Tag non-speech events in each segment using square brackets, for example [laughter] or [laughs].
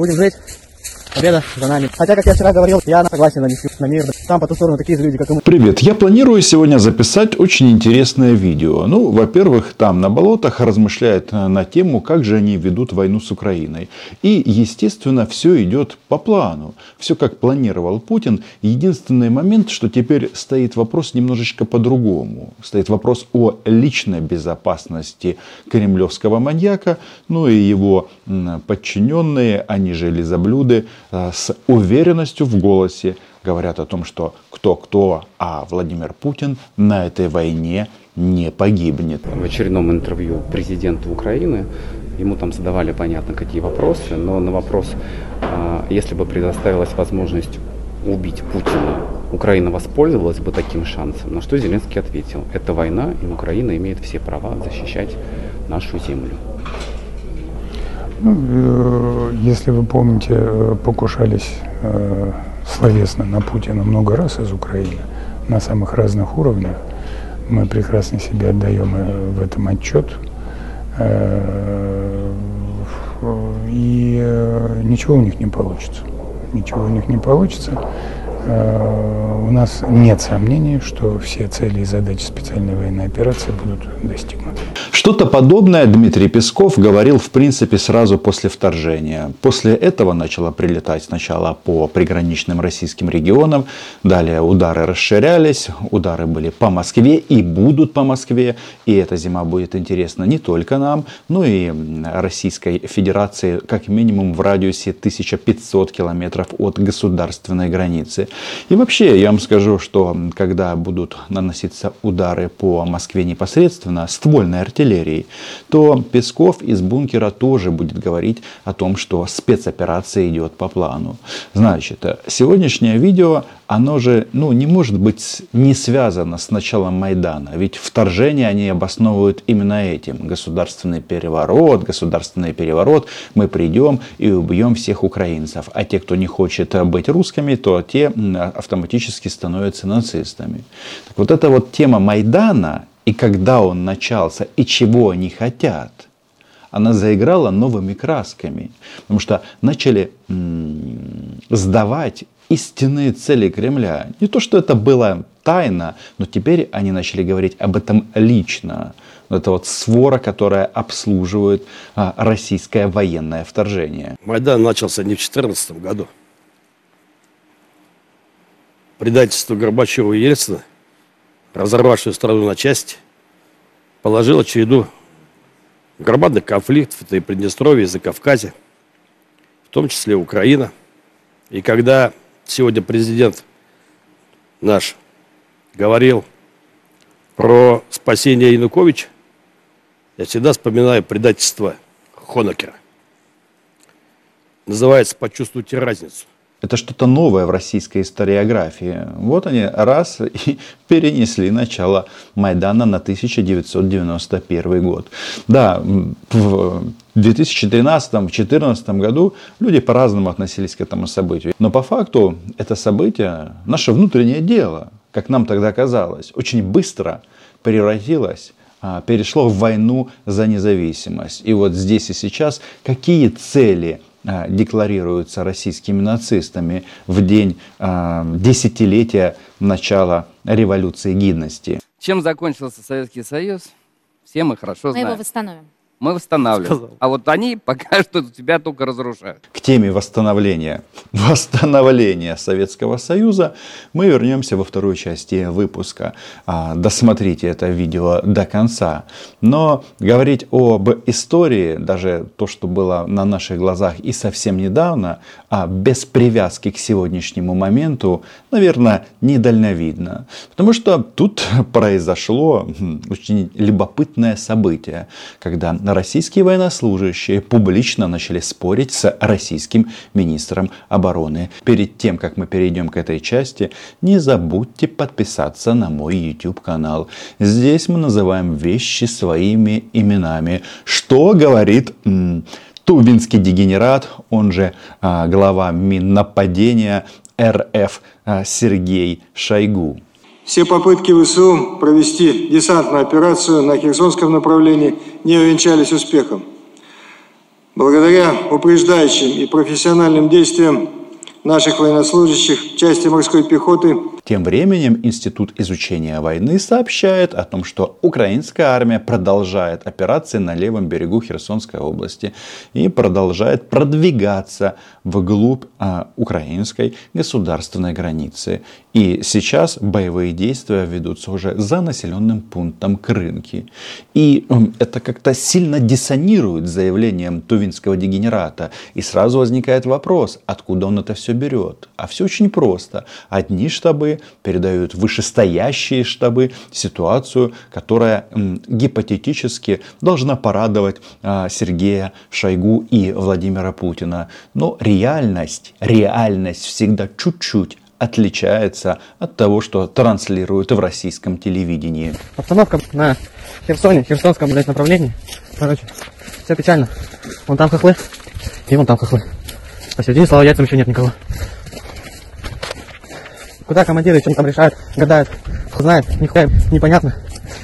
Будем жить. Победа за нами. Хотя, как я вчера говорил, я согласен на, на мир. Там по ту сторону такие же люди, как и мы. Привет, я планирую сегодня записать очень интересное видео. Ну, во-первых, там на болотах размышляют э, на тему, как же они ведут войну с Украиной. И, естественно, все идет по плану. Все как планировал Путин. Единственный момент, что теперь стоит вопрос немножечко по-другому. Стоит вопрос о личной безопасности кремлевского маньяка, ну и его подчиненные, они же лизоблюды, с уверенностью в голосе говорят о том, что кто-кто, а Владимир Путин на этой войне не погибнет. В очередном интервью президенту Украины ему там задавали, понятно, какие вопросы, но на вопрос, а, если бы предоставилась возможность убить Путина, Украина воспользовалась бы таким шансом. На что Зеленский ответил, это война, и Украина имеет все права защищать нашу землю. Ну, э, если вы помните, э, покушались э, словесно на Путина много раз из Украины на самых разных уровнях. Мы прекрасно себе отдаем в этом отчет. И ничего у них не получится. Ничего у них не получится. У нас нет сомнений, что все цели и задачи специальной военной операции будут достигнуты. Что-то подобное Дмитрий Песков говорил в принципе сразу после вторжения. После этого начало прилетать сначала по приграничным российским регионам, далее удары расширялись, удары были по Москве и будут по Москве. И эта зима будет интересна не только нам, но и Российской Федерации как минимум в радиусе 1500 километров от государственной границы. И вообще я вам скажу, что когда будут наноситься удары по Москве непосредственно, ствольная артиллерия артиллерии, то Песков из бункера тоже будет говорить о том, что спецоперация идет по плану. Значит, сегодняшнее видео, оно же ну, не может быть не связано с началом Майдана. Ведь вторжение они обосновывают именно этим. Государственный переворот, государственный переворот. Мы придем и убьем всех украинцев. А те, кто не хочет быть русскими, то те автоматически становятся нацистами. Так вот эта вот тема Майдана и когда он начался, и чего они хотят, она заиграла новыми красками. Потому что начали сдавать истинные цели Кремля. Не то, что это было тайна, но теперь они начали говорить об этом лично. Это вот свора, которая обслуживает а, российское военное вторжение. Майдан начался не в 2014 году. Предательство Горбачева и Ельцина разорвавшую страну на части, положила череду громадных конфликтов, это и Приднестровье, и Закавказье, в том числе Украина. И когда сегодня президент наш говорил про спасение Януковича, я всегда вспоминаю предательство Хонекера. Называется «Почувствуйте разницу». Это что-то новое в российской историографии. Вот они раз [laughs] и перенесли начало Майдана на 1991 год. Да, в 2013-2014 году люди по-разному относились к этому событию. Но по факту это событие, наше внутреннее дело, как нам тогда казалось, очень быстро превратилось а, перешло в войну за независимость. И вот здесь и сейчас какие цели декларируются российскими нацистами в день а, десятилетия начала революции гидности. Чем закончился Советский Союз, все мы хорошо мы знаем. Мы его восстановим мы восстанавливаем. Сказал. А вот они пока что тебя только разрушают. К теме восстановления, восстановления Советского Союза мы вернемся во второй части выпуска. А, досмотрите это видео до конца. Но говорить об истории, даже то, что было на наших глазах и совсем недавно, а без привязки к сегодняшнему моменту, наверное, недальновидно. Потому что тут [laughs] произошло очень любопытное событие, когда российские военнослужащие публично начали спорить с российским министром обороны. Перед тем, как мы перейдем к этой части, не забудьте подписаться на мой YouTube канал. Здесь мы называем вещи своими именами. Что говорит м- Тубинский дегенерат, он же а, глава Миннападения РФ а, Сергей Шойгу. Все попытки ВСУ провести десантную операцию на Херсонском направлении не увенчались успехом. Благодаря упреждающим и профессиональным действиям наших военнослужащих части морской пехоты тем временем Институт изучения войны сообщает о том, что украинская армия продолжает операции на левом берегу Херсонской области и продолжает продвигаться вглубь а, украинской государственной границы. И сейчас боевые действия ведутся уже за населенным пунктом Крынки. И это как-то сильно диссонирует с заявлением тувинского дегенерата. И сразу возникает вопрос, откуда он это все берет. А все очень просто. Одни штабы передают вышестоящие штабы ситуацию, которая гипотетически должна порадовать а, Сергея Шойгу и Владимира Путина. Но реальность, реальность всегда чуть-чуть отличается от того, что транслируют в российском телевидении. Обстановка на Херсоне, Херсонском блядь, направлении. Короче, все печально. Вон там хохлы, и вон там хохлы. Посередине, слава яйцам, еще нет никого. Куда командиры что там решают, гадают, кто знает, нихуя непонятно.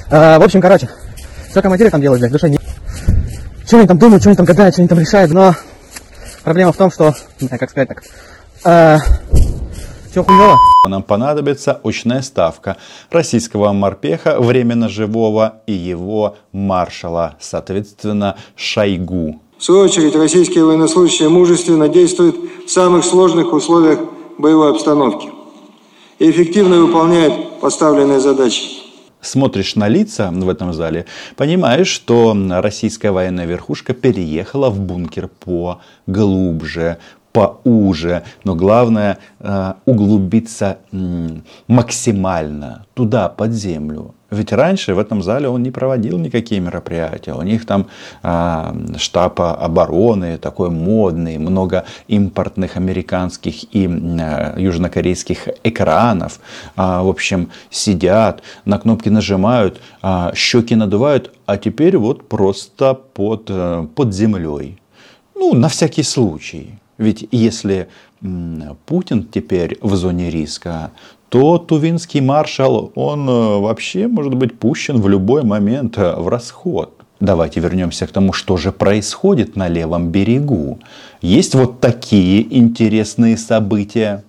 А, в общем, короче, все командиры там делают, блядь, душа не... Что они там думают, что они там гадают, что они там решают, но проблема в том, что, как сказать так, а, все хуево. Нам понадобится очная ставка российского морпеха, временно живого, и его маршала, соответственно, Шойгу. В свою очередь, российские военнослужащие мужественно действуют в самых сложных условиях боевой обстановки и эффективно выполняет поставленные задачи. Смотришь на лица в этом зале, понимаешь, что российская военная верхушка переехала в бункер по глубже, поуже, но главное э, углубиться максимально туда, под землю. Ведь раньше в этом зале он не проводил никакие мероприятия. У них там а, штаб обороны такой модный, много импортных американских и а, южнокорейских экранов. А, в общем, сидят, на кнопки нажимают, а, щеки надувают, а теперь вот просто под, э, под землей. Ну, на всякий случай. Ведь если Путин теперь в зоне риска, то тувинский маршал, он э, вообще может быть пущен в любой момент э, в расход. Давайте вернемся к тому, что же происходит на левом берегу. Есть вот такие интересные события.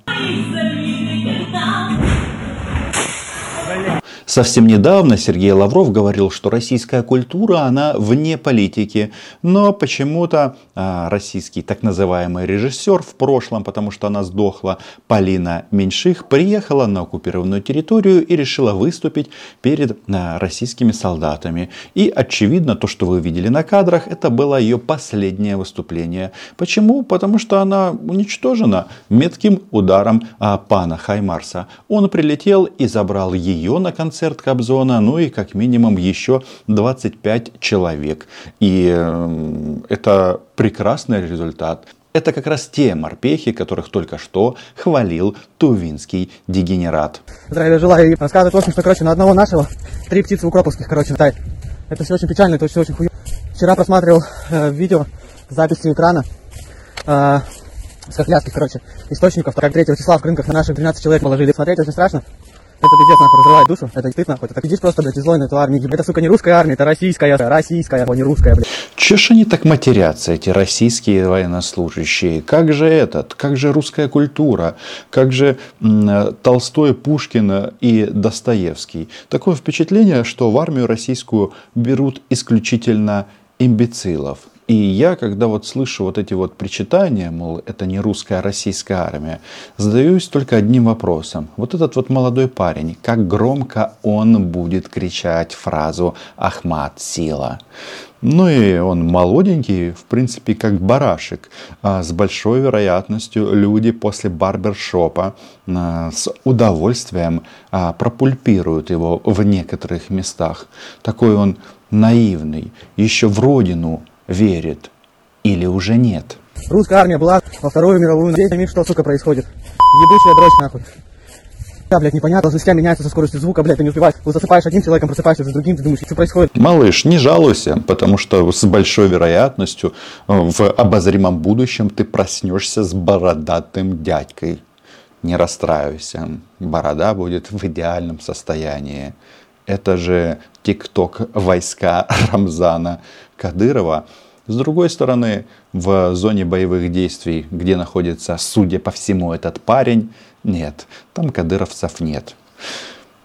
Совсем недавно Сергей Лавров говорил, что российская культура, она вне политики. Но почему-то а, российский так называемый режиссер в прошлом, потому что она сдохла, Полина Меньших, приехала на оккупированную территорию и решила выступить перед а, российскими солдатами. И очевидно, то, что вы видели на кадрах, это было ее последнее выступление. Почему? Потому что она уничтожена метким ударом а, пана Хаймарса. Он прилетел и забрал ее на конце концерт Кобзона, ну и как минимум еще 25 человек. И э, это прекрасный результат. Это как раз те морпехи, которых только что хвалил тувинский дегенерат. Здравия желаю. И рассказывает, в общем, что, короче, на одного нашего три птицы укроповских, короче, летает. Это все очень печально, это все очень хуй. Вчера просматривал э, видео, записи экрана э, с хохлядских, короче, источников. Как 3 числа в крынках на наших 12 человек положили. Смотреть очень страшно. Это пиздец, нахуй, разрывает душу. Это стыд, нахуй. Так идишь просто, блядь, и злой на эту армию. Это, сука, не русская армия, это российская, российская, а не русская, блядь. Че ж они так матерятся, эти российские военнослужащие? Как же этот? Как же русская культура? Как же Толстой, Пушкин и Достоевский? Такое впечатление, что в армию российскую берут исключительно имбецилов. И я, когда вот слышу вот эти вот причитания, мол, это не русская, а российская армия, задаюсь только одним вопросом. Вот этот вот молодой парень, как громко он будет кричать фразу «Ахмат, сила». Ну и он молоденький, в принципе, как барашек. А с большой вероятностью люди после барбершопа а, с удовольствием а, пропульпируют его в некоторых местах. Такой он наивный, еще в родину верит или уже нет? Русская армия была во Вторую мировую. Здесь что, сука, происходит. Ебучая дрочь, нахуй. Да, блядь, непонятно, система меняется со скоростью звука, блядь, ты не успеваешь. Вот засыпаешь одним человеком, просыпаешься с другим, ты думаешь, что происходит? Малыш, не жалуйся, потому что с большой вероятностью э, в обозримом будущем ты проснешься с бородатым дядькой. Не расстраивайся, борода будет в идеальном состоянии. Это же тикток войска [laughs] Рамзана Кадырова С другой стороны, в зоне боевых действий, где находится, судя по всему, этот парень, нет, там кадыровцев нет.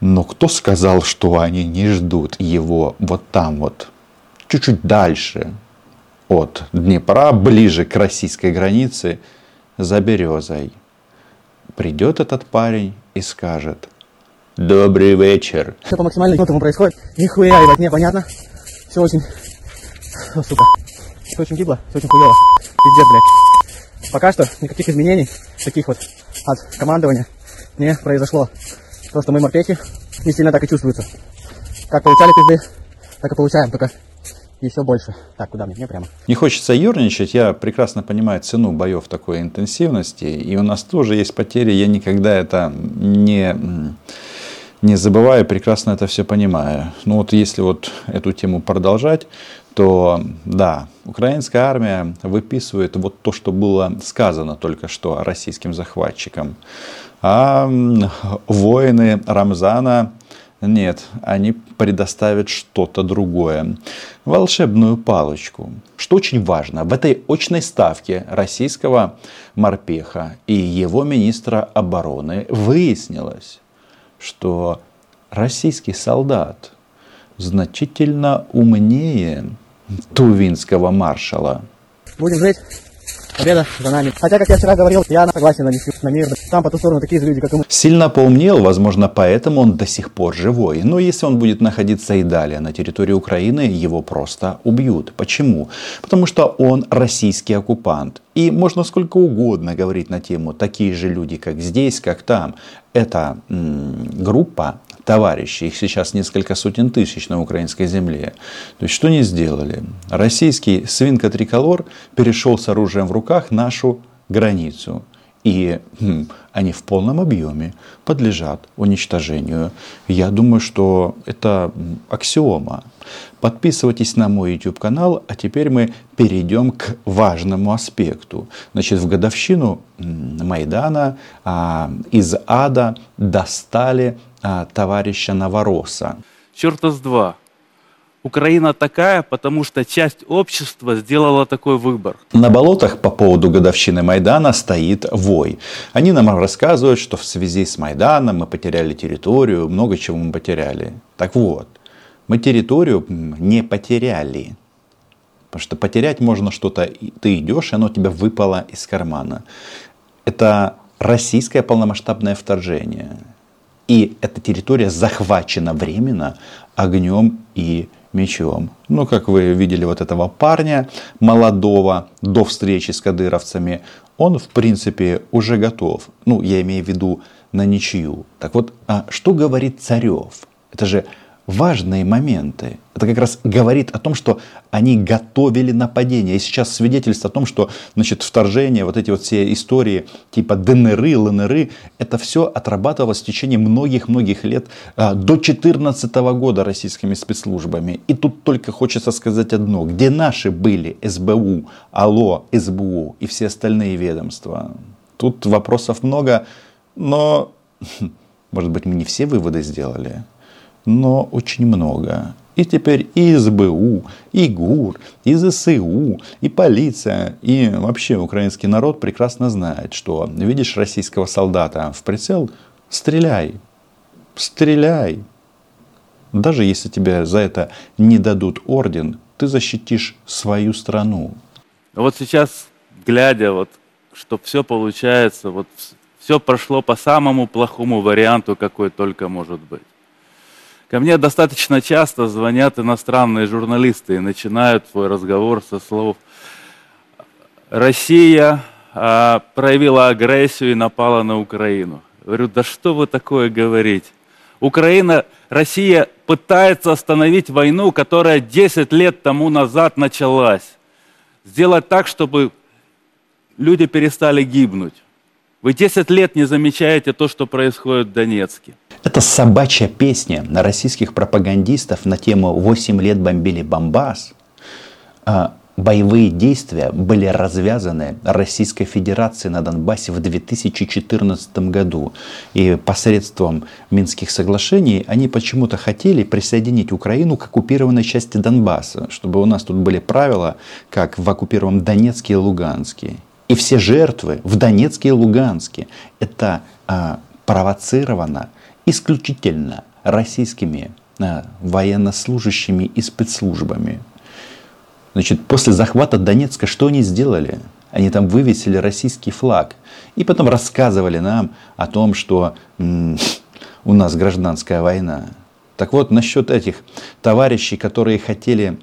Но кто сказал, что они не ждут его вот там вот, чуть-чуть дальше от Днепра, ближе к российской границе, за березой? Придет этот парень и скажет, добрый вечер. Все по максимальной этому происходит. Нихуя ебать, непонятно. Все очень... О, сука. Все очень гибло, все очень хуево. Пиздец, блядь. Пока что никаких изменений, таких вот от командования, не произошло. Просто мы морпехи не сильно так и чувствуются. Как получали пизды, так и получаем, только еще больше. Так, куда мне? Мне прямо. Не хочется ерничать, я прекрасно понимаю цену боев такой интенсивности, и у нас тоже есть потери, я никогда это не, не забываю, прекрасно это все понимаю. Ну вот если вот эту тему продолжать, то да, украинская армия выписывает вот то, что было сказано только что российским захватчикам. А воины Рамзана нет, они предоставят что-то другое. Волшебную палочку. Что очень важно, в этой очной ставке российского морпеха и его министра обороны выяснилось, что российский солдат значительно умнее тувинского маршала. Будем жить. Победа за нами. Хотя, как я вчера говорил, я согласен на, на мир. Там по ту сторону такие же люди, как и мы. Сильно поумнел, возможно, поэтому он до сих пор живой. Но если он будет находиться и далее на территории Украины, его просто убьют. Почему? Потому что он российский оккупант. И можно сколько угодно говорить на тему такие же люди, как здесь, как там. Эта м- группа товарищи, их сейчас несколько сотен тысяч на украинской земле. То есть что они сделали? Российский свинка-триколор перешел с оружием в руках нашу границу. И хм, они в полном объеме подлежат уничтожению. Я думаю, что это аксиома. Подписывайтесь на мой YouTube канал, а теперь мы перейдем к важному аспекту. Значит, в годовщину Майдана а, из ада достали а, товарища Новороса. Черта с два. Украина такая, потому что часть общества сделала такой выбор. На болотах по поводу годовщины Майдана стоит вой. Они нам рассказывают, что в связи с Майданом мы потеряли территорию, много чего мы потеряли. Так вот, мы территорию не потеряли. Потому что потерять можно что-то, ты идешь, и оно у тебя выпало из кармана. Это российское полномасштабное вторжение. И эта территория захвачена временно огнем и мечом. Ну, как вы видели вот этого парня молодого до встречи с кадыровцами, он, в принципе, уже готов. Ну, я имею в виду на ничью. Так вот, а что говорит Царев? Это же важные моменты. Это как раз говорит о том, что они готовили нападение. И сейчас свидетельство о том, что значит, вторжение, вот эти вот все истории типа ДНР, ЛНР, это все отрабатывалось в течение многих-многих лет а, до 2014 года российскими спецслужбами. И тут только хочется сказать одно. Где наши были СБУ, АЛО, СБУ и все остальные ведомства? Тут вопросов много, но, [laughs] может быть, мы не все выводы сделали но очень много. И теперь и СБУ, и ГУР, и ЗСУ, и полиция, и вообще украинский народ прекрасно знает, что видишь российского солдата в прицел, стреляй, стреляй. Даже если тебе за это не дадут орден, ты защитишь свою страну. Вот сейчас, глядя, вот, что все получается, вот все прошло по самому плохому варианту, какой только может быть. Ко мне достаточно часто звонят иностранные журналисты и начинают свой разговор со слов «Россия а, проявила агрессию и напала на Украину». Говорю, да что вы такое говорите? Украина, Россия пытается остановить войну, которая 10 лет тому назад началась. Сделать так, чтобы люди перестали гибнуть. Вы 10 лет не замечаете то, что происходит в Донецке. Это собачья песня на российских пропагандистов на тему «8 лет бомбили Бомбас». А, боевые действия были развязаны Российской Федерацией на Донбассе в 2014 году. И посредством Минских соглашений они почему-то хотели присоединить Украину к оккупированной части Донбасса, чтобы у нас тут были правила, как в оккупированном Донецке и Луганске. И все жертвы в Донецке и Луганске это а, провоцировано исключительно российскими а, военнослужащими и спецслужбами. Значит, после захвата Донецка что они сделали? Они там вывесили российский флаг. И потом рассказывали нам о том, что м- у нас гражданская война. Так вот, насчет этих товарищей, которые хотели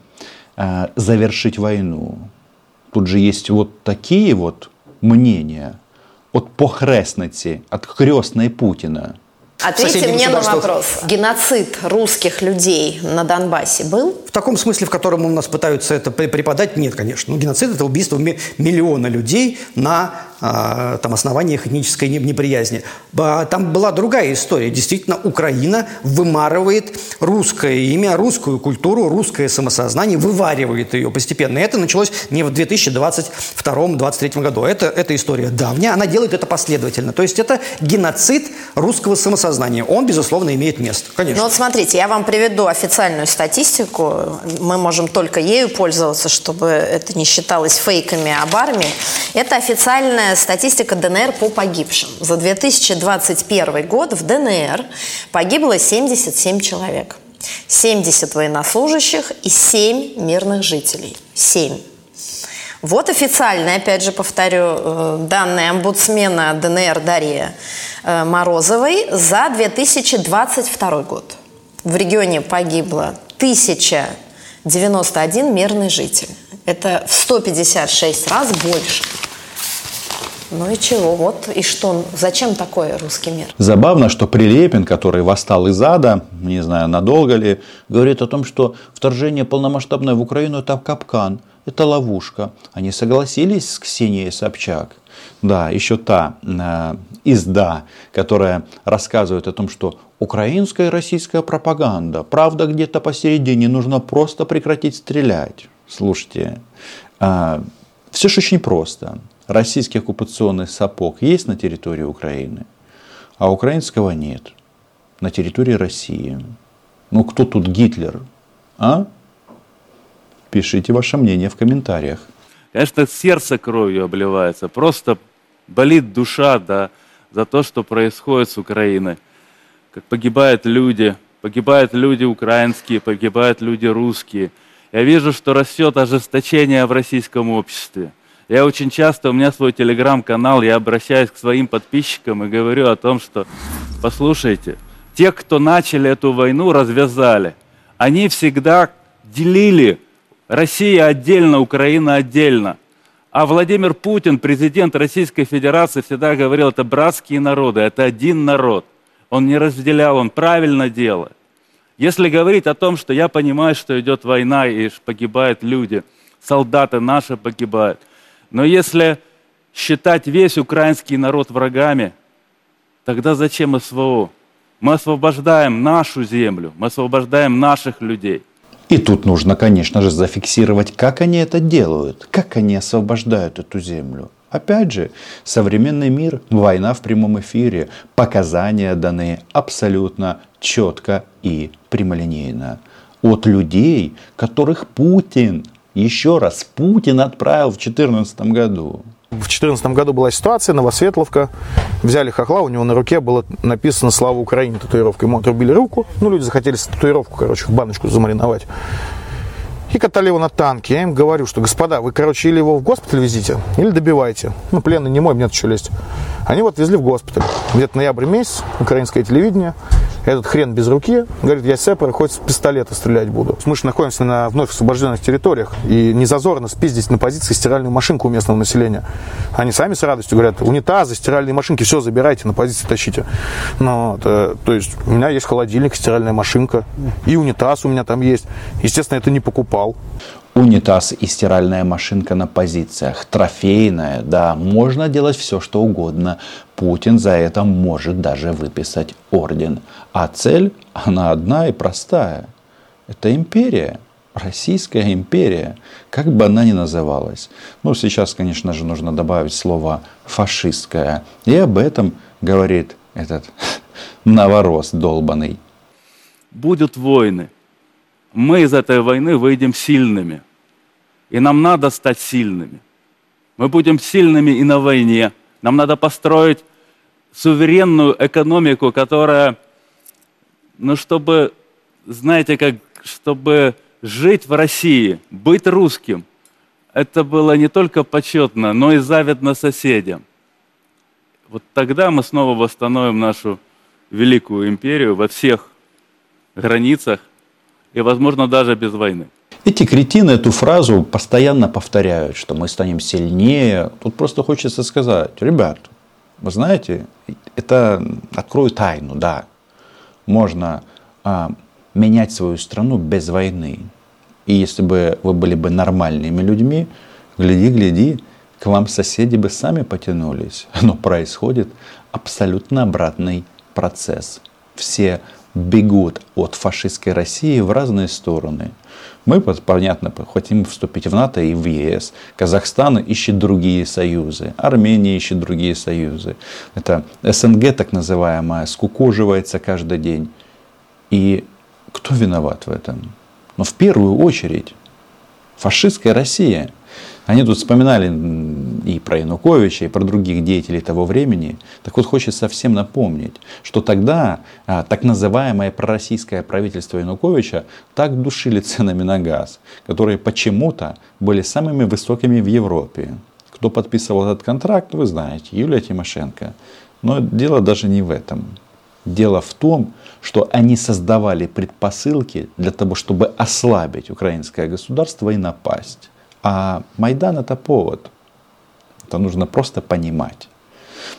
э, завершить войну. Тут же есть вот такие вот мнения от похресницы, от крестной Путина. Ответьте мне на вопрос. Геноцид русских людей на Донбассе был? В таком смысле, в котором у нас пытаются это преподать, нет, конечно. Ну, геноцид – это убийство миллиона людей на там, основаниях этнической неприязни. Там была другая история. Действительно, Украина вымарывает русское имя, русскую культуру, русское самосознание, вываривает ее постепенно. И это началось не в 2022-2023 году. Это, эта история давняя, она делает это последовательно. То есть это геноцид русского самосознания. Он, безусловно, имеет место. Конечно. Ну вот смотрите, я вам приведу официальную статистику. Мы можем только ею пользоваться, чтобы это не считалось фейками об армии. Это официальная статистика ДНР по погибшим. За 2021 год в ДНР погибло 77 человек. 70 военнослужащих и 7 мирных жителей. 7. Вот официальные, опять же повторю, э, данные омбудсмена ДНР Дарьи э, Морозовой за 2022 год. В регионе погибло 1091 мирный житель. Это в 156 раз больше. Ну и чего? Вот и что? Зачем такое русский мир? Забавно, что Прилепин, который восстал из ада, не знаю, надолго ли, говорит о том, что вторжение полномасштабное в Украину это капкан, это ловушка. Они согласились с Ксенией Собчак. Да, еще та э, изда, которая рассказывает о том, что украинская и российская пропаганда, правда где-то посередине, нужно просто прекратить стрелять. Слушайте, э, все же очень просто российский оккупационный сапог есть на территории Украины, а украинского нет на территории России. Ну кто тут Гитлер? А? Пишите ваше мнение в комментариях. Конечно, сердце кровью обливается. Просто болит душа да, за то, что происходит с Украиной. Как погибают люди, погибают люди украинские, погибают люди русские. Я вижу, что растет ожесточение в российском обществе. Я очень часто, у меня свой телеграм-канал, я обращаюсь к своим подписчикам и говорю о том, что, послушайте, те, кто начали эту войну, развязали. Они всегда делили Россия отдельно, Украина отдельно. А Владимир Путин, президент Российской Федерации, всегда говорил, это братские народы, это один народ. Он не разделял, он правильно делает. Если говорить о том, что я понимаю, что идет война и погибают люди, солдаты наши погибают, но если считать весь украинский народ врагами, тогда зачем СВО? Мы освобождаем нашу землю, мы освобождаем наших людей. И тут нужно, конечно же, зафиксировать, как они это делают, как они освобождают эту землю. Опять же, современный мир, война в прямом эфире, показания даны абсолютно четко и прямолинейно. От людей, которых Путин еще раз Путин отправил в 2014 году. В 2014 году была ситуация, Новосветловка, взяли хохла, у него на руке было написано «Слава Украине» татуировка. Ему отрубили руку, ну, люди захотели татуировку, короче, в баночку замариновать. И катали его на танке. Я им говорю, что, господа, вы, короче, или его в госпиталь везите, или добивайте. Ну, пленный не мой, мне что лезть. Они вот везли в госпиталь. Где-то ноябрь месяц, украинское телевидение. Этот хрен без руки говорит, я сэпер, хоть с пистолета стрелять буду. Мы же находимся на вновь освобожденных территориях, и не зазорно спиздить на позиции стиральную машинку у местного населения. Они сами с радостью говорят, унитазы, стиральные машинки, все забирайте, на позиции тащите. Ну, это, то есть у меня есть холодильник, стиральная машинка, и унитаз у меня там есть. Естественно, это не покупал. Унитаз и стиральная машинка на позициях, трофейная, да, можно делать все, что угодно. Путин за это может даже выписать орден. А цель, она одна и простая. Это империя. Российская империя, как бы она ни называлась. Ну, сейчас, конечно же, нужно добавить слово фашистская. И об этом говорит этот [laughs] новорос долбанный. Будут войны. Мы из этой войны выйдем сильными. И нам надо стать сильными. Мы будем сильными и на войне. Нам надо построить суверенную экономику, которая, ну, чтобы, знаете, как, чтобы жить в России, быть русским, это было не только почетно, но и завидно соседям. Вот тогда мы снова восстановим нашу великую империю во всех границах и, возможно, даже без войны. Эти кретины эту фразу постоянно повторяют, что мы станем сильнее. Тут просто хочется сказать, ребят, вы знаете, это открою тайну, да. Можно а, менять свою страну без войны. И если бы вы были бы нормальными людьми, гляди, гляди, к вам соседи бы сами потянулись. Но происходит абсолютно обратный процесс. Все бегут от фашистской России в разные стороны. Мы, понятно, хотим вступить в НАТО и в ЕС. Казахстан ищет другие союзы. Армения ищет другие союзы. Это СНГ, так называемая, скукоживается каждый день. И кто виноват в этом? Но в первую очередь фашистская Россия – они тут вспоминали и про Януковича, и про других деятелей того времени. Так вот, хочется всем напомнить, что тогда а, так называемое пророссийское правительство Януковича так душили ценами на газ, которые почему-то были самыми высокими в Европе. Кто подписывал этот контракт, вы знаете, Юлия Тимошенко. Но дело даже не в этом. Дело в том, что они создавали предпосылки для того, чтобы ослабить украинское государство и напасть. А Майдан это повод. Это нужно просто понимать.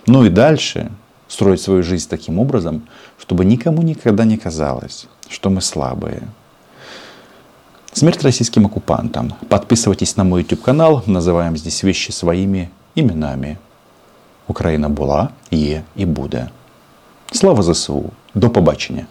Ну и дальше строить свою жизнь таким образом, чтобы никому никогда не казалось, что мы слабые. Смерть российским оккупантам. Подписывайтесь на мой YouTube канал. Называем здесь вещи своими именами. Украина була, є і буде. Слава ЗСУ. До побачення.